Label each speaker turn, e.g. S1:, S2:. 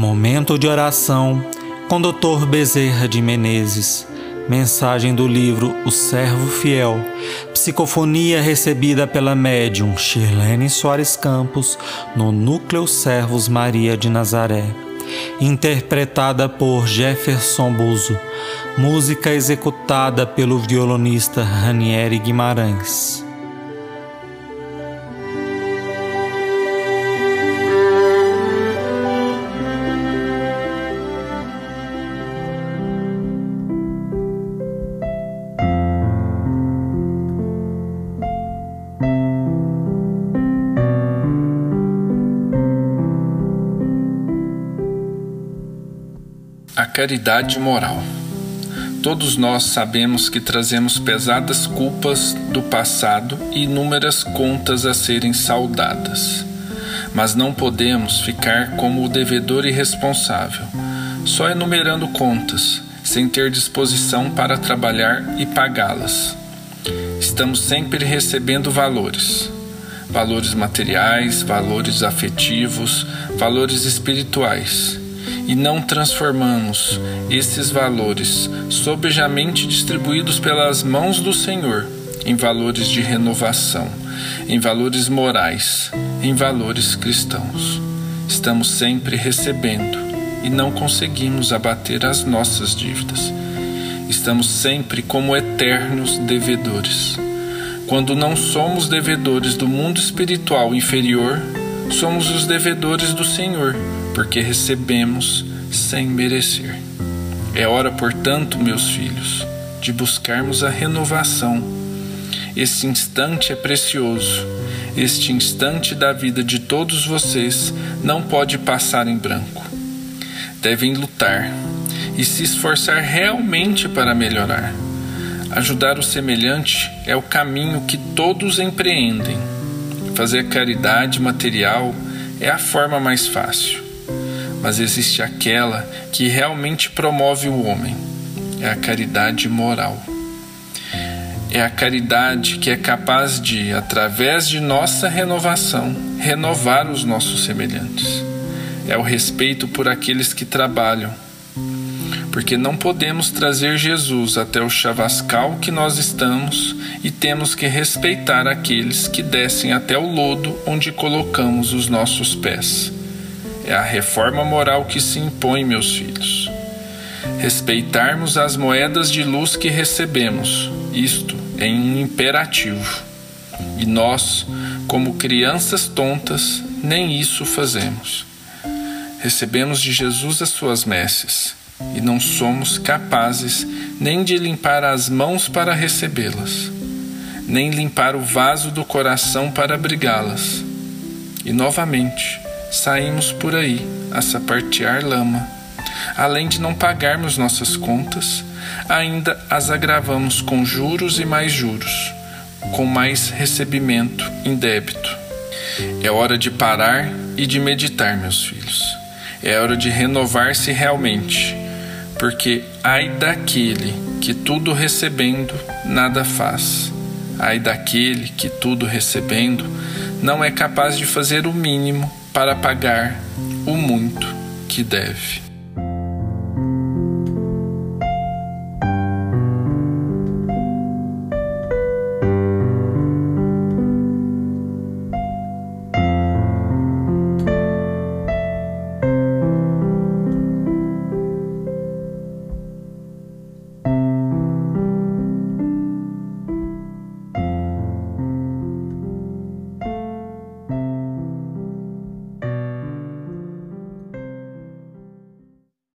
S1: Momento de oração com Dr. Bezerra de Menezes. Mensagem do livro O Servo Fiel. Psicofonia recebida pela médium Shirlene Soares Campos no Núcleo Servos Maria de Nazaré. Interpretada por Jefferson Buzo. Música executada pelo violonista Ranieri Guimarães.
S2: Caridade moral. Todos nós sabemos que trazemos pesadas culpas do passado e inúmeras contas a serem saldadas. Mas não podemos ficar como o devedor irresponsável, só enumerando contas, sem ter disposição para trabalhar e pagá-las. Estamos sempre recebendo valores, valores materiais, valores afetivos, valores espirituais e não transformamos esses valores, sobejamente distribuídos pelas mãos do Senhor, em valores de renovação, em valores morais, em valores cristãos. Estamos sempre recebendo e não conseguimos abater as nossas dívidas. Estamos sempre como eternos devedores. Quando não somos devedores do mundo espiritual inferior, somos os devedores do Senhor porque recebemos sem merecer. É hora, portanto, meus filhos, de buscarmos a renovação. Este instante é precioso. Este instante da vida de todos vocês não pode passar em branco. Devem lutar e se esforçar realmente para melhorar. Ajudar o semelhante é o caminho que todos empreendem. Fazer caridade material é a forma mais fácil mas existe aquela que realmente promove o homem. É a caridade moral. É a caridade que é capaz de, através de nossa renovação, renovar os nossos semelhantes. É o respeito por aqueles que trabalham. Porque não podemos trazer Jesus até o chavascal que nós estamos e temos que respeitar aqueles que descem até o lodo onde colocamos os nossos pés é a reforma moral que se impõe, meus filhos. Respeitarmos as moedas de luz que recebemos, isto é um imperativo. E nós, como crianças tontas, nem isso fazemos. Recebemos de Jesus as suas messes e não somos capazes nem de limpar as mãos para recebê-las, nem limpar o vaso do coração para abrigá-las. E novamente, saímos por aí a sapatear lama. Além de não pagarmos nossas contas, ainda as agravamos com juros e mais juros, com mais recebimento em débito. É hora de parar e de meditar, meus filhos. É hora de renovar-se realmente, porque ai daquele que tudo recebendo nada faz. Ai daquele que tudo recebendo não é capaz de fazer o mínimo para pagar o muito que deve.